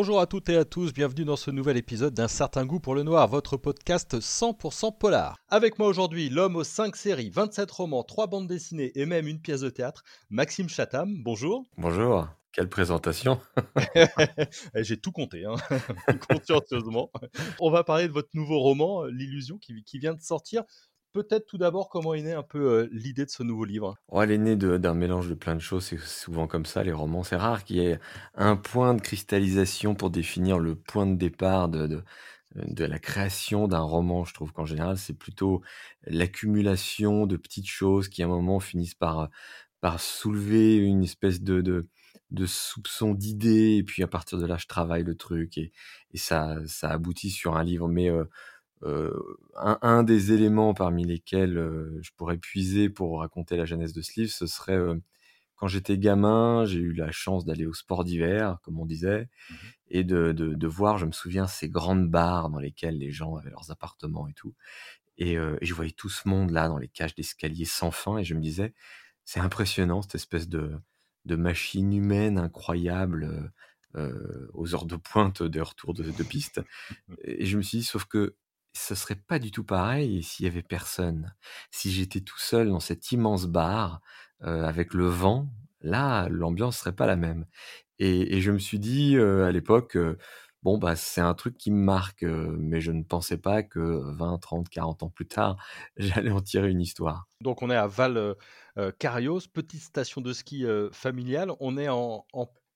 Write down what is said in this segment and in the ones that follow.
Bonjour à toutes et à tous, bienvenue dans ce nouvel épisode d'un certain goût pour le noir, votre podcast 100% polar. Avec moi aujourd'hui, l'homme aux 5 séries, 27 romans, 3 bandes dessinées et même une pièce de théâtre, Maxime Chatham. Bonjour. Bonjour. Quelle présentation eh, J'ai tout compté, hein. consciencieusement. On va parler de votre nouveau roman, L'illusion, qui, qui vient de sortir peut-être tout d'abord comment est née un peu euh, l'idée de ce nouveau livre? Elle est née d'un mélange de plein de choses, c'est souvent comme ça les romans. C'est rare qu'il y ait un point de cristallisation pour définir le point de départ de, la création d'un roman. Je trouve qu'en général c'est plutôt l'accumulation de petites choses qui à un moment finissent par, par soulever une espèce de, soupçon d'idées et puis à partir de là je travaille le truc et, et ça, ça aboutit sur un livre. Mais euh, euh, un, des éléments parmi lesquels euh, je pourrais puiser pour raconter la jeunesse de livre, ce serait euh, quand j'étais gamin, j'ai eu la chance d'aller au sport d'hiver, comme on disait, mmh et de, de, voir, je me souviens, ces grandes bars dans lesquelles les gens avaient leurs appartements et tout. Et, et je voyais tout ce monde là dans les cages d'escalier sans fin, et je me disais, c'est impressionnant cette espèce de, de machine humaine incroyable euh, aux heures de pointe des retours de, de piste. Et je me suis dit, sauf que ce serait pas du tout pareil s'il y avait personne. Si j'étais tout seul dans cet immense bar euh, avec le vent, là, l'ambiance serait pas la même. Et, je me suis dit euh, à l'époque, euh, bon bah c'est un truc qui me marque, mais je ne pensais pas que 20, 30, 40 ans plus tard, j'allais en tirer une histoire. Donc on est à Val Carios, petite station de ski familiale. On est en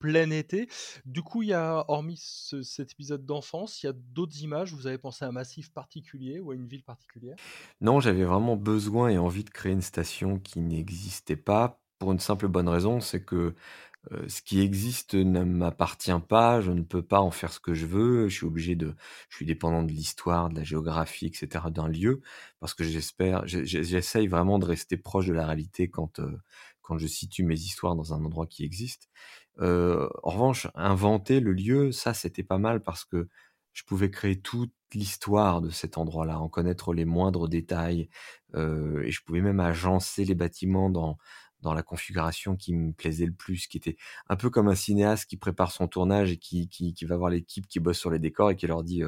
plein été. Du coup, il y a, hormis cet épisode d'enfance, il y a d'autres images? Vous avez pensé à un massif particulier ou à une ville particulière? Non, j'avais vraiment besoin et envie de créer une station qui n'existait pas pour une simple bonne raison, c'est que euh, ce qui existe ne m'appartient pas, je ne peux pas en faire ce que je veux, je suis obligé de, je suis dépendant de l'histoire, de la géographie, etc. d'un lieu, parce que j'espère, j'essaye vraiment de rester proche de la réalité quand, euh, quand je situe mes histoires dans un endroit qui existe. En revanche, inventer le lieu, ça c'était pas mal parce que je pouvais créer toute l'histoire de cet endroit-là, en connaître les moindres détails, et je pouvais même agencer les bâtiments dans dans la configuration qui me plaisait le plus, qui était un peu comme un cinéaste qui prépare son tournage et qui, va voir l'équipe qui bosse sur les décors et qui leur dit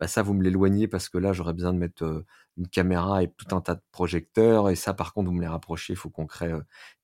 bah ça vous me l'éloignez parce que là j'aurais besoin de mettre une caméra et tout un tas de projecteurs et ça par contre vous me les rapprochez, il faut qu'on crée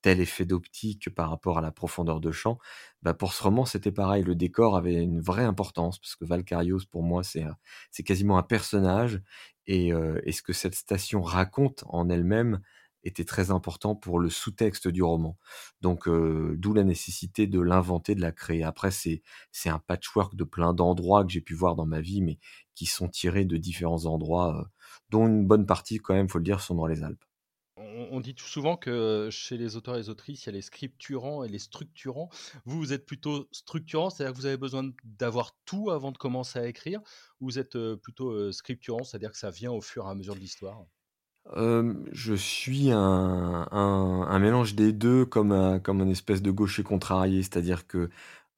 tel effet d'optique par rapport à la profondeur de champ. Bah pour ce roman c'était pareil, le décor avait une vraie importance parce que Valkyrios pour moi c'est c'est quasiment un personnage et, ce que cette station raconte en elle-même était très important pour le sous-texte du roman. Donc, d'où la nécessité de l'inventer, de la créer. Après, c'est c'est un patchwork de plein d'endroits que j'ai pu voir dans ma vie, mais qui sont tirés de différents endroits, dont une bonne partie, quand même, faut le dire, sont dans les Alpes. On, dit tout souvent que chez les auteurs et les autrices, il y a les scripturants et les structurants. Vous, vous êtes plutôt structurant, c'est-à-dire que vous avez besoin d'avoir tout avant de commencer à écrire, ou vous êtes euh, plutôt scripturant, c'est-à-dire que ça vient au fur et à mesure de l'histoire? Je suis un un mélange des deux comme un comme un espèce de gaucher contrarié. C'est-à-dire que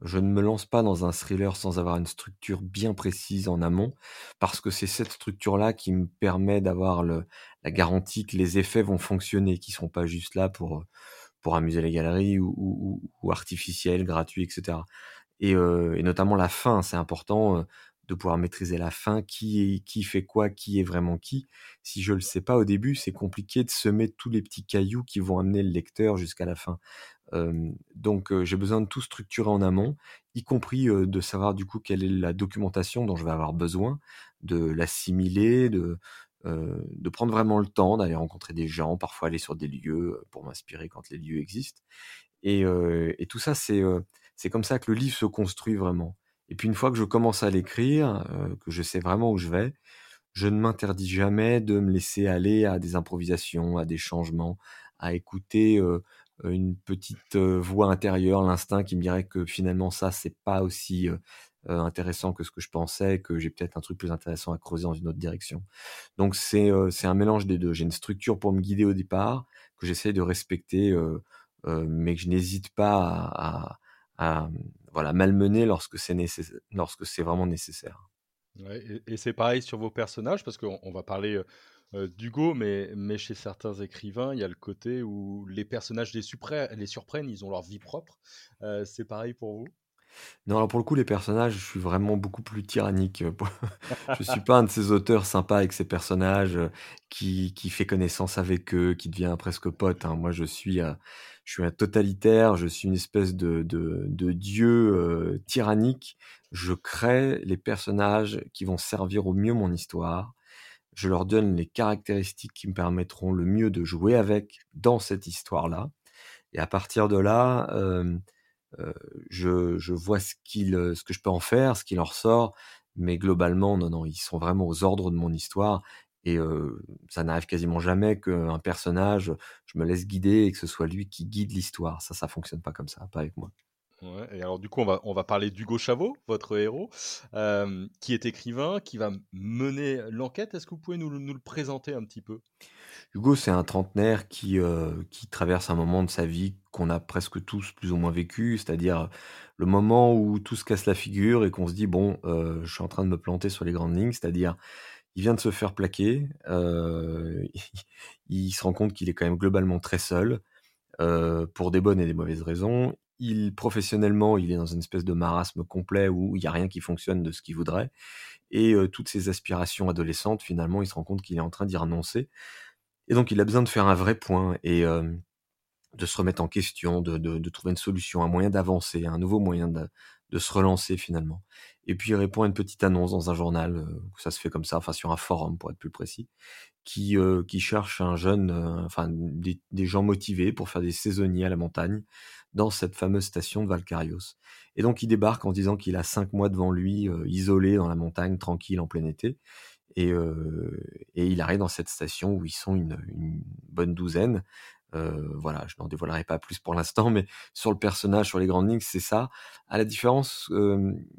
je ne me lance pas dans un thriller sans avoir une structure bien précise en amont, parce que c'est cette structure-là qui me permet d'avoir la garantie que les effets vont fonctionner, qu'ils seront pas juste là pour, pour amuser les galeries ou artificiels, gratuits etc. et et notamment la fin, c'est important, de pouvoir maîtriser la fin, qui qui fait quoi, qui est vraiment qui. Si je le sais pas au début, c'est compliqué de semer tous les petits cailloux qui vont amener le lecteur jusqu'à la fin. Donc j'ai besoin de tout structurer en amont, y compris de savoir du coup quelle est la documentation dont je vais avoir besoin, de l'assimiler, de de prendre vraiment le temps d'aller rencontrer des gens, parfois aller sur des lieux pour m'inspirer quand les lieux existent. Et, tout ça, c'est comme ça que le livre se construit vraiment. Et puis une fois que je commence à l'écrire, que je sais vraiment où je vais, je ne m'interdis jamais de me laisser aller à des improvisations, à des changements, à écouter une petite euh, voix intérieure, l'instinct qui me dirait que finalement ça c'est pas aussi intéressant que ce que je pensais, que j'ai peut-être un truc plus intéressant à creuser dans une autre direction. Donc c'est c'est un mélange des deux. J'ai une structure pour me guider au départ que j'essaie de respecter, mais que je n'hésite pas à, voilà, malmener lorsque c'est lorsque c'est vraiment nécessaire. et, c'est pareil sur vos personnages, parce qu'on va parler euh, d'Hugo, mais, mais chez certains écrivains, il y a le côté où les personnages les, les surprennent, ils ont leur vie propre. Euh, c'est pareil pour vous? Non, alors pour le coup, les personnages, je suis vraiment beaucoup plus tyrannique, je suis pas un de ces auteurs sympas avec ses personnages, heu, qui qui fait connaissance avec eux, qui devient presque pote, hein. Moi, je suis, heu, je suis un totalitaire, je suis une espèce de de de dieu, heu, tyrannique. Je crée les personnages qui vont servir au mieux mon histoire. Je leur donne les caractéristiques qui me permettront le mieux de jouer avec dans cette histoire-là et à partir de là, je vois ce que je peux en faire, ce qu'il en ressort, mais globalement, non, non, ils sont vraiment aux ordres de mon histoire et ça n'arrive quasiment jamais qu'un personnage, je me laisse guider et que ce soit lui qui guide l'histoire. Ça, ça fonctionne pas comme ça, pas avec moi. Et alors du coup, on va on va parler d'Hugo Chavot, votre héros, hem, qui est écrivain, qui va mener l'enquête. Est-ce que vous pouvez nous nous le présenter un petit peu? Hugo, c'est un trentenaire qui, heu, qui traverse un moment de sa vie qu'on a presque tous plus ou moins vécu, c'est-à-dire le moment où tout se casse la figure et qu'on se dit: «Bon, heu, je suis en train de me planter sur les grandes lignes». C'est-à-dire, il vient de se faire plaquer, il se rend compte qu'il est quand même globalement très seul, pour des bonnes et des mauvaises raisons. Il professionnellement, il est dans une espèce de marasme complet où il y a rien qui fonctionne de ce qu'il voudrait et toutes ses aspirations adolescentes, finalement, il se rend compte qu'il est en train d'y renoncer et donc il a besoin de faire un vrai point et de se remettre en question, de de trouver une solution, un moyen d'avancer, un nouveau moyen de de se relancer finalement. Et puis il répond à une petite annonce dans un journal, ça se fait comme ça, enfin sur un forum pour être plus précis, qui, qui cherche un jeune, enfin des gens motivés pour faire des saisonniers à la montagne, dans cette fameuse station de Valcarios. Et donc il débarque en disant qu'il a 5 mois devant lui, heu, isolé dans la montagne, tranquille en plein été et heu et il arrive dans cette station où ils sont une bonne douzaine. Heu, voilà, je n'en dévoilerai pas plus pour l'instant, mais sur le personnage, sur les grandes lignes, c'est ça. À la différence,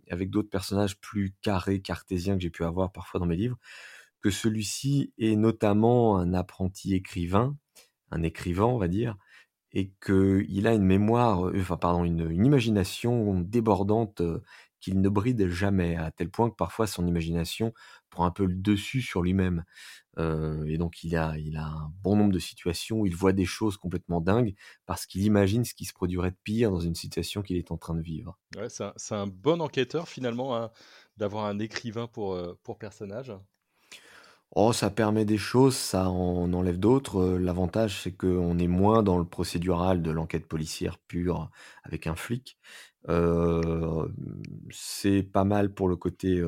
avec d'autres personnages plus carrés, cartésiens que j'ai pu avoir parfois dans mes livres, que celui-ci est notamment un apprenti écrivain, un écrivain, on va dire, et qu'il a une mémoire, heu, enfin pardon, une imagination débordante, heu, qu'il ne bride jamais, à tel point que parfois son imagination prend un peu le dessus sur lui-même. Heu et donc il a il a un bon nombre de situations où il voit des choses complètement dingues, parce qu'il imagine ce qui se produirait de pire dans une situation qu'il est en train de vivre. C'est un bon enquêteur finalement, hein, d'avoir un écrivain pour personnage. Oh, ça permet des choses, ça en enlève d'autres. Heu, l'avantage, c'est qu'on est moins dans le procédural de l'enquête policière pure avec un flic. Hem, c'est pas mal pour le côté,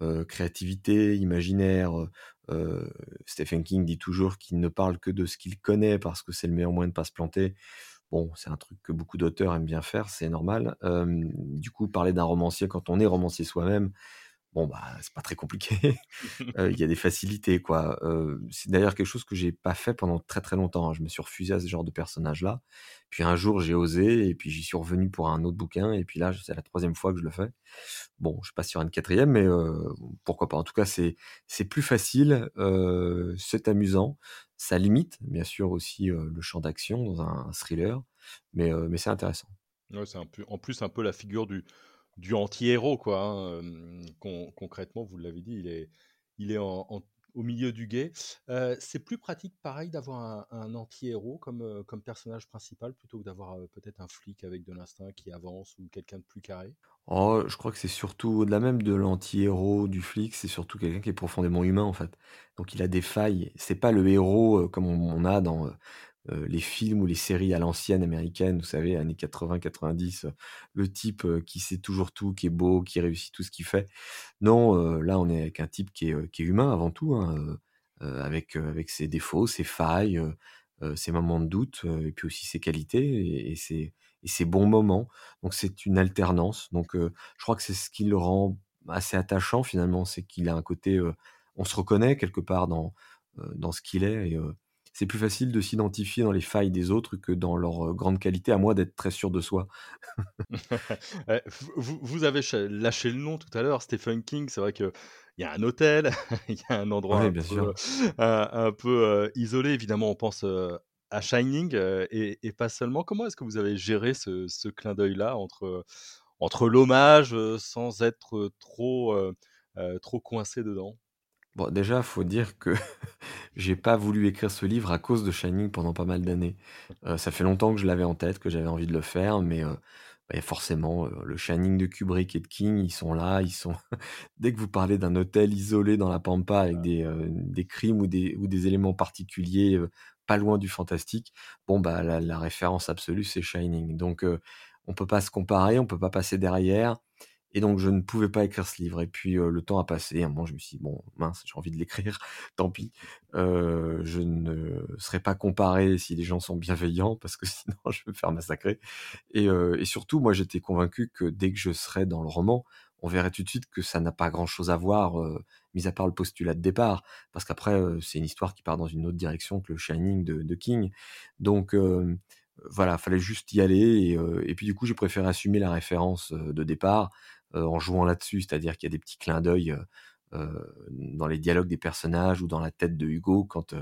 heu, créativité, imaginaire, Stephen King dit toujours qu'il ne parle que de ce qu'il connaît parce que c'est le meilleur moyen de pas se planter. Bon, c'est un truc que beaucoup d'auteurs aiment bien faire, c'est normal. Du coup, parler d'un romancier quand on est romancier soi-même, bon, bah, c'est pas très compliqué. Heu, il y a des facilités, quoi. Heu, c'est d'ailleurs quelque chose que j'ai pas fait pendant très, très longtemps, hein. Je me suis refusé à ce genre de personnage-là. Puis un jour, j'ai osé et puis j'y suis revenu pour un autre bouquin et puis là, c'est la troisième fois que je le fais. Bon, je passe sur une quatrième, mais heu, pourquoi pas? En tout cas, c'est c'est plus facile, c'est amusant. Ça limite, bien sûr, aussi, le champ d'action dans un thriller, mais mais c'est intéressant. Ouais, c'est en plus un peu la figure du du anti-héros quoi, hein, concrètement, vous l'avez dit, il est il est en au milieu du gué. Heu, c'est plus pratique pareil d'avoir un anti-héros comme, comme personnage principal plutôt que d'avoir, peut-être un flic avec de l'instinct qui avance ou quelqu'un de plus carré? Oh, je crois que c'est surtout au-delà même de l'anti-héros, du flic, c'est surtout quelqu'un qui est profondément humain, en fait. Donc il a des failles. C'est pas le héros, comme on on a dans, heu, les films ou les séries à l'ancienne américaines, vous savez, années 80-90, heu, le type, heu, qui sait toujours tout, qui est beau, qui réussit tout ce qu'il fait. Non, là, on est avec un type qui est, humain avant tout, hein, avec, avec ses défauts, ses failles, ses moments de doute, et puis aussi ses qualités et ses et ses bons moments. Donc c'est une alternance. Donc je crois que c'est ce qui le rend assez attachant finalement, c'est qu'il a un côté, on se reconnaît quelque part dans, dans ce qu'il est et heu, c'est plus facile de s'identifier dans les failles des autres que dans leurs, heu, grandes qualités, à moins d'être très sûr de soi. Vous avez lâché le nom tout à l'heure, Stephen King, c'est vrai qu'il y a un hôtel, il y a un endroit Ouais, un bien peu, sûr. un un peu, heu, isolé. Évidemment, on pense, à Shining, et et pas seulement. Comment est-ce que vous avez géré ce ce clin d'œil-là entre, entre l'hommage, sans être, trop, trop coincé dedans? Bon, déjà, faut dire que j'ai pas voulu écrire ce livre à cause de Shining pendant pas mal d'années. Heu, ça fait longtemps que je l'avais en tête, que j'avais envie de le faire, mais heu Beh, forcément, heu, le Shining de Kubrick et de King, ils sont là, ils sont dès que vous parlez d'un hôtel isolé dans la pampa avec des, heu, des crimes ou des ou des éléments particuliers, pas loin du fantastique, bon, bah, la la référence absolue, c'est Shining. Donc, on peut pas se comparer, on peut pas passer derrière et donc je ne pouvais pas écrire ce livre et puis, le temps a passé. À un moment, je me suis dit: «Bon, mince, j'ai envie de l'écrire, tant pis». Je ne serai pas comparé si les gens sont bienveillants parce que sinon je vais me faire massacrer et surtout, moi, j'étais convaincu que dès que je serais dans le roman, on verrait tout de suite que ça n'a pas grand chose à voir, mis à part le postulat de départ. Parce qu'après, c'est une histoire qui part dans une autre direction que le Shining de King. Donc, hem, voilà, fallait juste y aller et puis du coup, j'ai préféré assumer la référence, de départ, en jouant là-dessus. C'est-à-dire qu'il y a des petits clins d'œil, heu heu, dans les dialogues des personnages ou dans la tête de Hugo quand,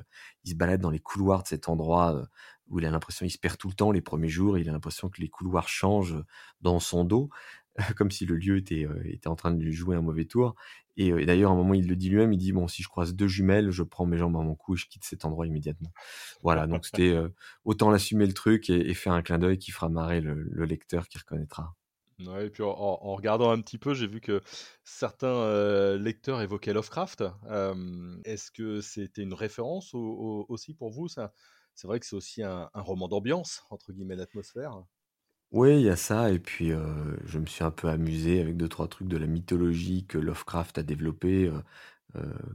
il se balade dans les couloirs de cet endroit, où il a l'impression il se perd tout le temps les premiers jours. Il a l'impression que les couloirs changent, dans son dos, comme si le lieu était, était en train de lui jouer un mauvais tour et d'ailleurs, à un moment, il le dit lui-même, il dit: «Bon, si je croise 2 jumelles, je prends mes jambes à mon cou et je quitte cet endroit immédiatement». Voilà, donc c'était, autant l'assumer le truc et faire un clin d'œil qui fera marrer le lecteur qui reconnaîtra. Et puis en regardant un petit peu, j'ai vu que certains, heu, lecteurs évoquaient Lovecraft. Est-ce que c'était une référence au au aussi pour vous? C'est vrai que c'est aussi un roman «d'ambiance» entre guillemets, d'atmosphère. Oui, il y a ça et puis, heu, je me suis un peu amusé avec deux trois trucs de la mythologie que Lovecraft a développé, heu,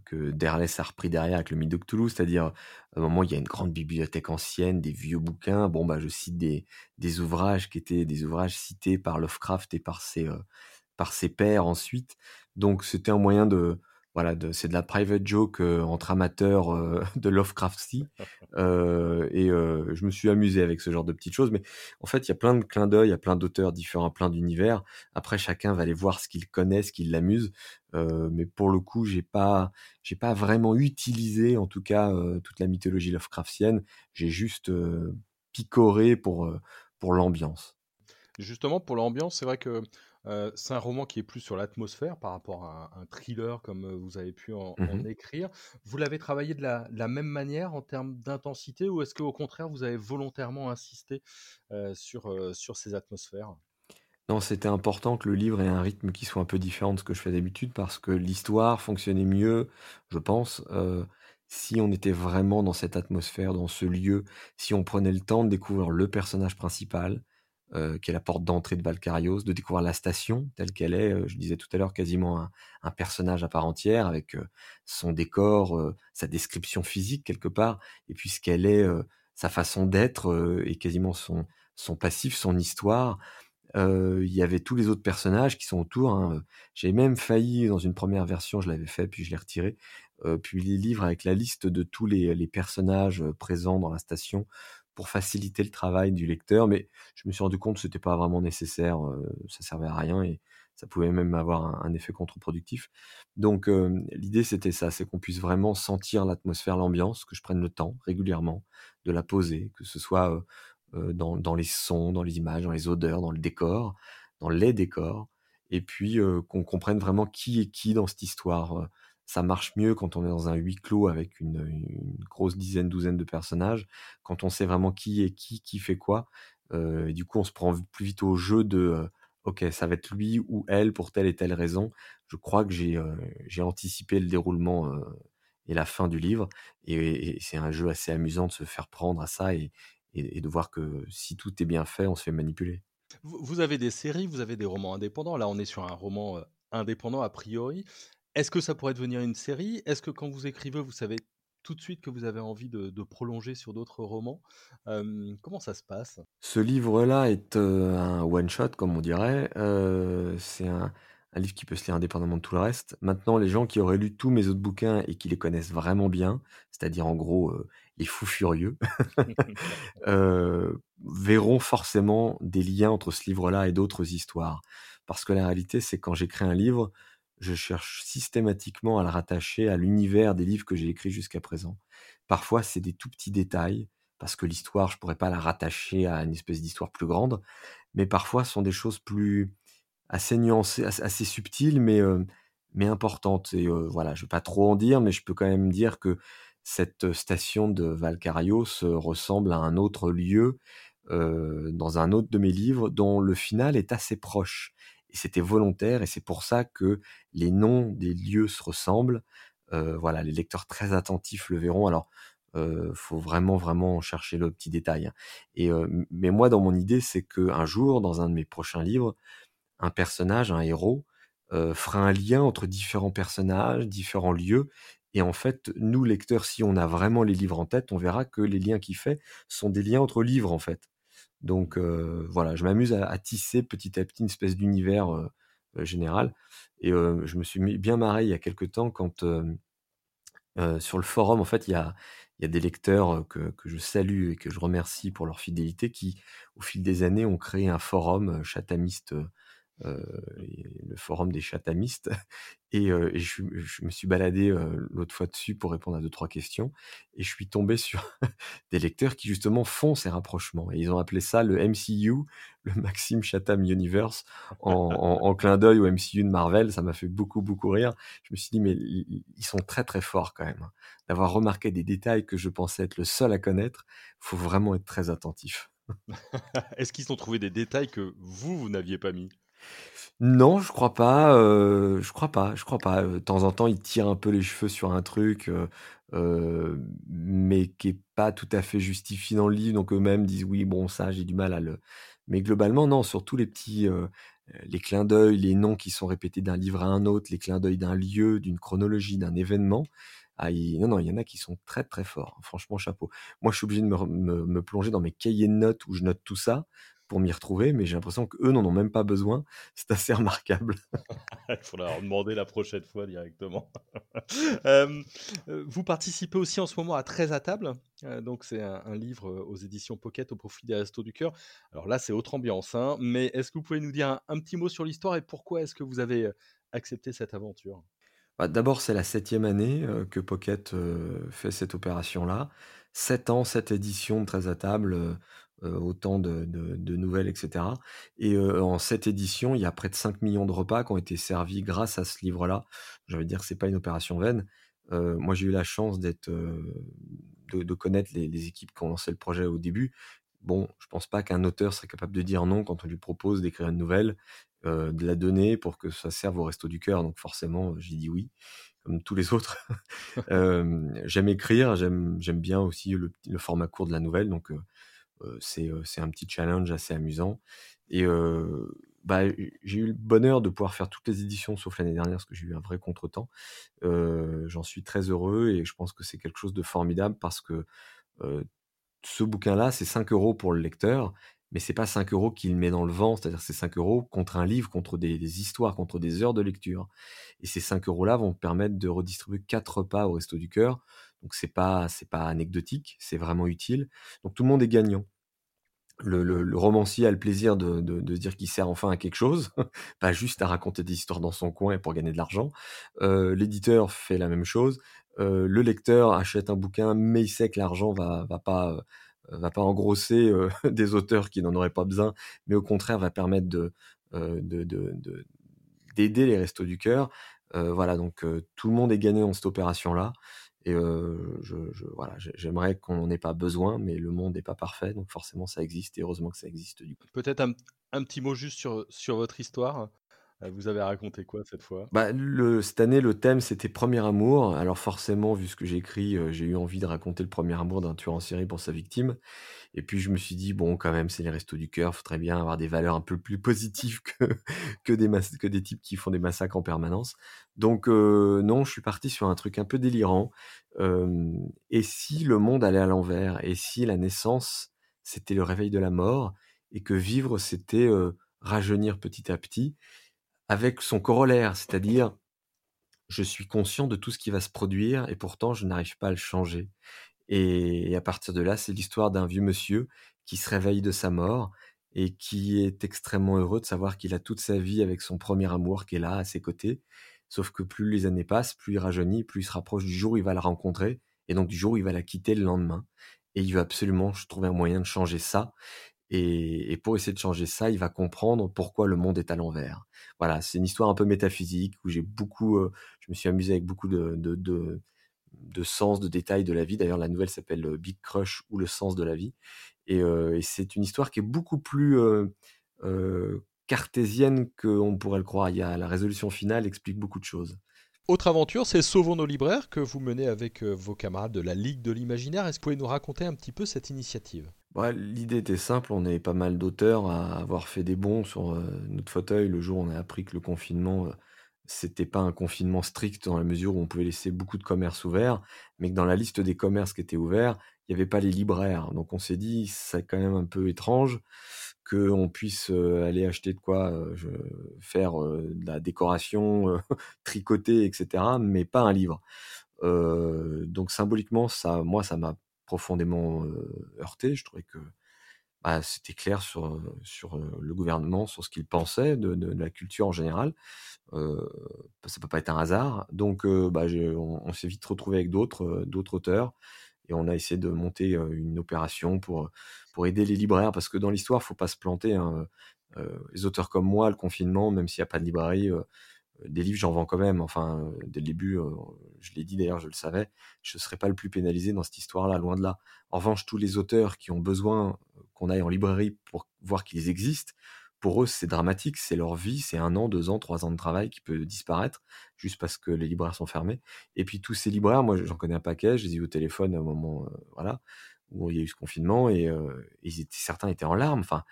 que Derleth a repris derrière avec le mythe de Cthulhu. C'est-à-dire, à un moment, il y a une grande bibliothèque ancienne, des vieux bouquins. Bon, bah, je cite des des ouvrages qui étaient des ouvrages cités par Lovecraft et par ses, heu, par ses pairs ensuite. Donc c'était un moyen de voilà, c'est de la private joke, heu, entre amateurs, heu, de Lovecraftie, heu et heu, je me suis amusé avec ce genre de petites choses. Mais en fait, il y a plein de clins d'œil, il y a plein d'auteurs différents, plein d'univers. Après, chacun va aller voir ce qu'il connaît, ce qui l'amuse. Mais pour le coup, j'ai pas j'ai pas vraiment utilisé, en tout cas, toute la mythologie Lovecraftienne. J'ai juste, picoré pour, pour l'ambiance. Justement, pour l'ambiance, c'est vrai que, heu, c'est un roman qui est plus sur l'atmosphère par rapport à un un thriller comme, heu, vous avez pu en Mmh en écrire. Vous l'avez travaillé de la de la même manière en termes d'intensité ou est-ce qu'au contraire vous avez volontairement insisté, heu, sur, sur ces atmosphères? Non, c'était important que le livre ait un rythme qui soit un peu différent de ce que je fais d'habitude parce que l'histoire fonctionnait mieux, je pense, si on était vraiment dans cette atmosphère, dans ce lieu, si on prenait le temps de découvrir le personnage principal, heu, qui est la porte d'entrée de Valkarios, de découvrir la station telle qu'elle est, heu, je disais tout à l'heure, quasiment un personnage à part entière avec, heu, son décor, heu, sa description physique quelque part et puis ce qu'elle est, sa façon d'être, et quasiment son son passif, son histoire. Il y avait tous les autres personnages qui sont autour, hein. J'ai même failli dans une première version, je l'avais fait puis je l'ai retiré, heu, publier le livre avec la liste de tous les les personnages, présents dans la station pour faciliter le travail du lecteur. Mais je me suis rendu compte que c'était pas vraiment nécessaire, heu, ça servait à rien et ça pouvait même avoir un effet contre-productif. Donc, hem, l'idée c'était ça, c'est qu'on puisse vraiment sentir l'atmosphère, l'ambiance, que je prenne le temps régulièrement de la poser, que ce soit, heu, dans les sons, dans les images, dans les odeurs, dans le décor, dans les décors et puis, qu'on comprenne vraiment qui est qui dans cette histoire. Ça marche mieux quand on est dans un huis clos avec une, grosse dizaine, douzaine de personnages, quand on sait vraiment qui est qui, qui fait quoi, et du coup, on se prend plus vite au jeu de, heu: «OK, ça va être lui ou elle pour telle et telle raison». Je crois que j'ai, j'ai anticipé le déroulement, et la fin du livre et c'est un jeu assez amusant de se faire prendre à ça et de voir que si tout est bien fait, on se fait manipuler. Vous avez des séries, vous avez des romans indépendants. Là, on est sur un roman, indépendant a priori. Est-ce que ça pourrait devenir une série? Est-ce que quand vous écrivez, vous savez tout de suite que vous avez envie de de prolonger sur d'autres romans? Comment ça se passe? Ce livre-là est, un one shot comme on dirait, c'est un un livre qui peut se lire indépendamment de tout le reste. Maintenant, les gens qui auraient lu tous mes autres bouquins et qui les connaissent vraiment bien, c'est-à-dire en gros, les fous furieux, verront forcément des liens entre ce livre-là et d'autres histoires. Parce que la réalité, c'est quand j'écris un livre, je cherche systématiquement à le rattacher à l'univers des livres que j'ai écrits jusqu'à présent. Parfois, c'est des tout petits détails, parce que l'histoire, je pourrais pas la rattacher à une espèce d'histoire plus grande, mais parfois, ce sont des choses plus assez nuancées, assez subtiles, mais, heu, mais importantes et heu, voilà, je vais pas trop en dire, mais je peux quand même dire que cette station de Valkarios, heu, ressemble à un autre lieu dans un autre de mes livres dont le final est assez proche. C'était volontaire et c'est pour ça que les noms des lieux se ressemblent. voilà, les lecteurs très attentifs le verront. Alors, euh, faut vraiment vraiment chercher le petit détail. Hein. Et mais moi, dans mon idée, c'est que un jour, dans un de mes prochains livres, un personnage, un héros, fera un lien entre différents personnages, différents lieux. Et en fait, nous lecteurs, si on a vraiment les livres en tête, on verra que les liens qu'il fait sont des liens entre livres en fait. Donc voilà, je m'amuse à, tisser petit à petit une espèce d'univers général. Et je me suis bien marré il y a quelques temps quand sur le forum, en fait, il y a, il y a des lecteurs que, je salue et que je remercie pour leur fidélité qui, au fil des années, ont créé un forum chatamiste, le forum des chatamistes. Et, je, me suis baladé l'autre fois dessus pour répondre à deux, trois questions. Et je suis tombé sur des lecteurs qui, justement, font ces rapprochements. Et ils ont appelé ça le MCU, le Maxime Chatham Universe, en, clin d'œil au MCU de Marvel. Ça m'a fait beaucoup, beaucoup rire. Je me suis dit, mais ils sont très, très forts quand même. Hein. D'avoir remarqué des détails que je pensais être le seul à connaître, faut vraiment être très attentif. Est-ce qu'ils ont trouvé des détails que vous, vous n'aviez pas mis? Non, je crois pas, euh, je crois pas, je crois pas. Euh, de temps en temps, il tire un peu les cheveux sur un truc, euh, mais qui est pas tout à fait justifié dans le livre, donc eux-mêmes disent: «Oui, bon, ça, j'ai du mal à le» mais globalement, non, surtout les petits, les clins d'œil, les noms qui sont répétés d'un livre à un autre, les clins d'œil d'un lieu, d'une chronologie, d'un événement, ah non, non, il y en a qui sont très, très forts. Franchement, chapeau. Moi, je suis obligé de me plonger dans mes cahiers de notes où je note tout ça pour m'y retrouver, mais j'ai l'impression qu'eux n'en ont même pas besoin. C'est assez remarquable. Il faudra leur demander la prochaine fois directement. Euh, vous participez aussi en ce moment à 13 à table. Euh, donc, c'est un, livre aux éditions Pocket au profit des Restos du Cœur. Alors là, c'est autre ambiance, hein, mais est-ce que vous pouvez nous dire un, petit mot sur l'histoire et pourquoi est-ce que vous avez euh, accepté cette aventure? Bah, D'abord, c'est la septième année que Pocket fait cette opération-là. Sept ans, sept éditions de 13 à table euh, autant de, nouvelles, etc. Et euh, en cette édition, il y a près de 5 millions de repas qui ont été servis grâce à ce livre-là. Je veux dire que c'est pas une opération vaine. Euh, moi, j'ai eu la chance d'être, de, connaître les, équipes qui ont lancé le projet au début. Bon, je pense pas qu'un auteur serait capable de dire non quand on lui propose d'écrire une nouvelle, de la donner pour que ça serve au resto du cœur. Donc forcément, j'ai dit oui, comme tous les autres. j'aime écrire, j'aime, bien aussi le, le, format court de la nouvelle. Donc c'est un petit challenge assez amusant. Et bah, j'ai eu le bonheur de pouvoir faire toutes les éditions sauf l'année dernière parce que j'ai eu un vrai contretemps. J'en suis très heureux et je pense que c'est quelque chose de formidable parce que ce bouquin-là, c'est 5 euros pour le lecteur, mais c'est pas 5 euros qu'il met dans le vent, c'est-à-dire c'est 5 euros contre un livre, contre des, histoires, contre des heures de lecture. Et ces 5 euros-là vont permettre de redistribuer 4 repas au Resto du Cœur. Donc c'est pas pas anecdotique, c'est vraiment utile. Donc tout le monde est gagnant le, romancier a le plaisir de, se dire qu'il sert enfin à quelque chose, pas juste à raconter des histoires dans son coin pour gagner de l'argent. Euh, l'éditeur fait la même chose. Euh, le lecteur achète un bouquin, mais il sait que l'argent va, va pas euh, va pas engrosser des auteurs qui n'en auraient pas besoin, mais au contraire va permettre de d'aider les restos du cœur. voilà, donc tout le monde est gagné dans cette opération-là. Et je, voilà, j'aimerais qu'on n'en ait pas besoin, mais le monde n'est pas parfait, donc forcément ça existe, et heureusement que ça existe du coup. Peut-être un, un, petit mot juste sur, sur votre histoire. Euh, vous avez raconté quoi cette fois? Bah, le, Cette année, le thème, c'était Premier amour. Alors forcément, vu ce que j'ai écrit, euh, j'ai eu envie de raconter le premier amour d'un tueur en série pour sa victime. Et puis je me suis dit, bon, quand même, c'est les restos du cœur, faudrait bien avoir des valeurs un peu plus positives que, que, des, que des types qui font des massacres en permanence. Donc euh, non, je suis parti sur un truc un peu délirant. et si le monde allait à l'envers? Et si la naissance, c'était le réveil de la mort? Et que vivre, c'était rajeunir petit à petit? Avec son corollaire, c'est-à-dire je suis conscient de tout ce qui va se produire et pourtant je n'arrive pas à le changer. Et, à partir de là, c'est l'histoire d'un vieux monsieur qui se réveille de sa mort et qui est extrêmement heureux de savoir qu'il a toute sa vie avec son premier amour qui est là à ses côtés. Sauf que plus les années passent, plus il rajeunit, plus il se rapproche du jour où il va la rencontrer et donc du jour où il va la quitter le lendemain. Et il veut absolument trouver un moyen de changer ça. Et, pour essayer de changer ça, il va comprendre pourquoi le monde est à l'envers. Voilà, c'est une histoire un peu métaphysique où j'ai beaucoup, euh, je me suis amusé avec beaucoup de, de sens, de détails de la vie. D'ailleurs, la nouvelle s'appelle Big Crush ou le sens de la vie. Et, et c'est une histoire qui est beaucoup plus cartésienne qu'on pourrait le croire. Il y a, la résolution finale explique beaucoup de choses. Autre aventure, c'est Sauvons nos libraires que vous menez avec vos camarades de la Ligue de l'Imaginaire. Est-ce que vous pouvez nous raconter un petit peu cette initiative? L'idée était simple, on est pas mal d'auteurs à avoir fait des bons sur notre fauteuil le jour où on a appris que le confinement c'était pas un confinement strict dans la mesure où on pouvait laisser beaucoup de commerces ouverts, mais que dans la liste des commerces qui étaient ouverts, il n'y avait pas les libraires. Donc on s'est dit, c'est quand même un peu étrange qu'on puisse aller acheter de quoi faire de la décoration, tricoter, etc., mais pas un livre. donc symboliquement, ça, moi, ça m'a profondément heurté. Je trouvais que bah, c'était clair sur, sur le gouvernement, sur ce qu'il pensait de, la culture en général. Euh, ça peut pas être un hasard. Donc, bah, on, s'est vite retrouvé avec d'autres, auteurs et on a essayé de monter une opération pour, pour aider les libraires parce que dans l'histoire, faut pas se planter. Hein. les auteurs comme moi, le confinement, même s'il n'y a pas de librairie, des livres, j'en vends quand même. Enfin, dès le début, je l'ai dit d'ailleurs, je le savais, je ne serais pas le plus pénalisé dans cette histoire-là, loin de là. En revanche, tous les auteurs qui ont besoin qu'on aille en librairie pour voir qu'ils existent, pour eux, c'est dramatique, c'est leur vie, c'est un an, deux ans, trois ans de travail qui peut disparaître juste parce que les libraires sont fermés. Et puis tous ces libraires, moi j'en connais un paquet, je les ai eu au téléphone à un moment, voilà, où il y a eu ce confinement et certains étaient en larmes. Enfin,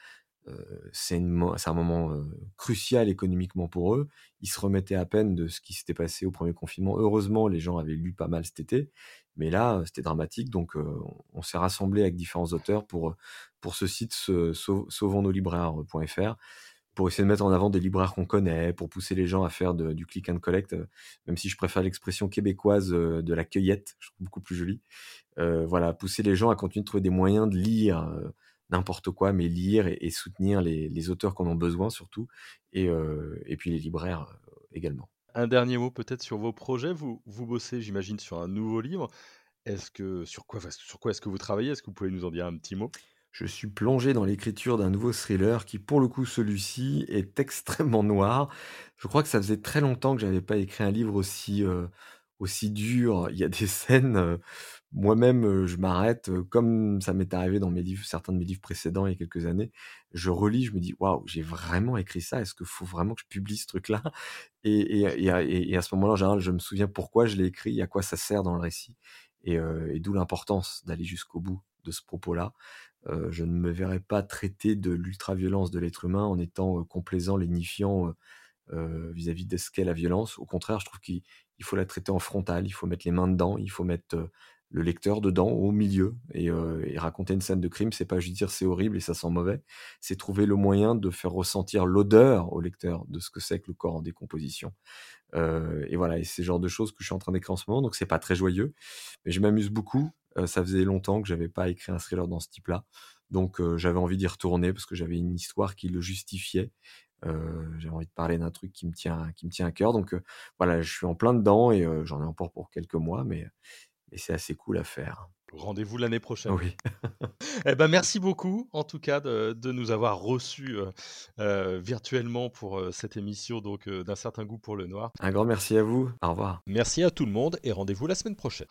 c'est un moment crucial économiquement pour eux. Ils se remettaient à peine de ce qui s'était passé au premier confinement. Heureusement, les gens avaient lu pas mal cet été, mais là, c'était dramatique. Donc, on s'est rassemblé avec différents auteurs pour, pour ce site sauvonsnoslibraires.fr pour essayer de mettre en avant des libraires qu'on connaît, pour pousser les gens à faire du click and collect, même si je préfère l'expression québécoise de la cueillette, je trouve beaucoup plus jolie. voilà, pousser les gens à continuer de trouver des moyens de lire n'importe quoi, mais lire et, soutenir les, auteurs qu'on a besoin surtout, et, et puis les libraires également. Un dernier mot peut-être sur vos projets. Vous, vous bossez, j'imagine, sur un nouveau livre. Est-ce que sur quoi, sur quoi est-ce que vous travaillez? Est-ce que vous pouvez nous en dire un petit mot? Je suis plongé dans l'écriture d'un nouveau thriller qui, pour le coup, celui-ci est extrêmement noir. Je crois que ça faisait très longtemps que j'avais pas écrit un livre aussi aussi dur. Il y a des scènes moi-même, je m'arrête, comme ça m'est arrivé dans mes livres, certains de mes livres précédents il y a quelques années. Je relis, je me dis, waouh, j'ai vraiment écrit ça. Est-ce qu'il faut vraiment que je publie ce truc-là? Et, et, à ce moment-là, en général, je me souviens pourquoi je l'ai écrit, à quoi ça sert dans le récit, et, d'où l'importance d'aller jusqu'au bout de ce propos-là. je ne me verrais pas traiter de l'ultra-violence de l'être humain en étant complaisant, lénifiant vis-à-vis de ce qu'est la violence. Au contraire, je trouve qu'il faut la traiter en frontal, il faut mettre les mains dedans, il faut mettre le lecteur dedans, au milieu, et, euh, et, raconter une scène de crime, c'est pas juste dire c'est horrible et ça sent mauvais, c'est trouver le moyen de faire ressentir l'odeur au lecteur de ce que c'est que le corps en décomposition. Euh, et voilà, et c'est le genre de choses que je suis en train d'écrire en ce moment, donc c'est pas très joyeux, mais je m'amuse beaucoup. Euh, ça faisait longtemps que j'avais pas écrit un thriller dans ce type-là, donc euh, j'avais envie d'y retourner parce que j'avais une histoire qui le justifiait. Euh, j'avais envie de parler d'un truc qui me tient, qui me tient à cœur, donc voilà, je suis en plein dedans et j'en ai encore pour quelques mois, mais c'est assez cool à faire. Rendez-vous l'année prochaine. Oui. eh ben, merci beaucoup, en tout cas, de, de nous avoir reçus euh, euh, virtuellement pour euh, cette émission donc d'un certain goût pour le noir. Un grand merci à vous. Au revoir. Merci à tout le monde et rendez-vous la semaine prochaine.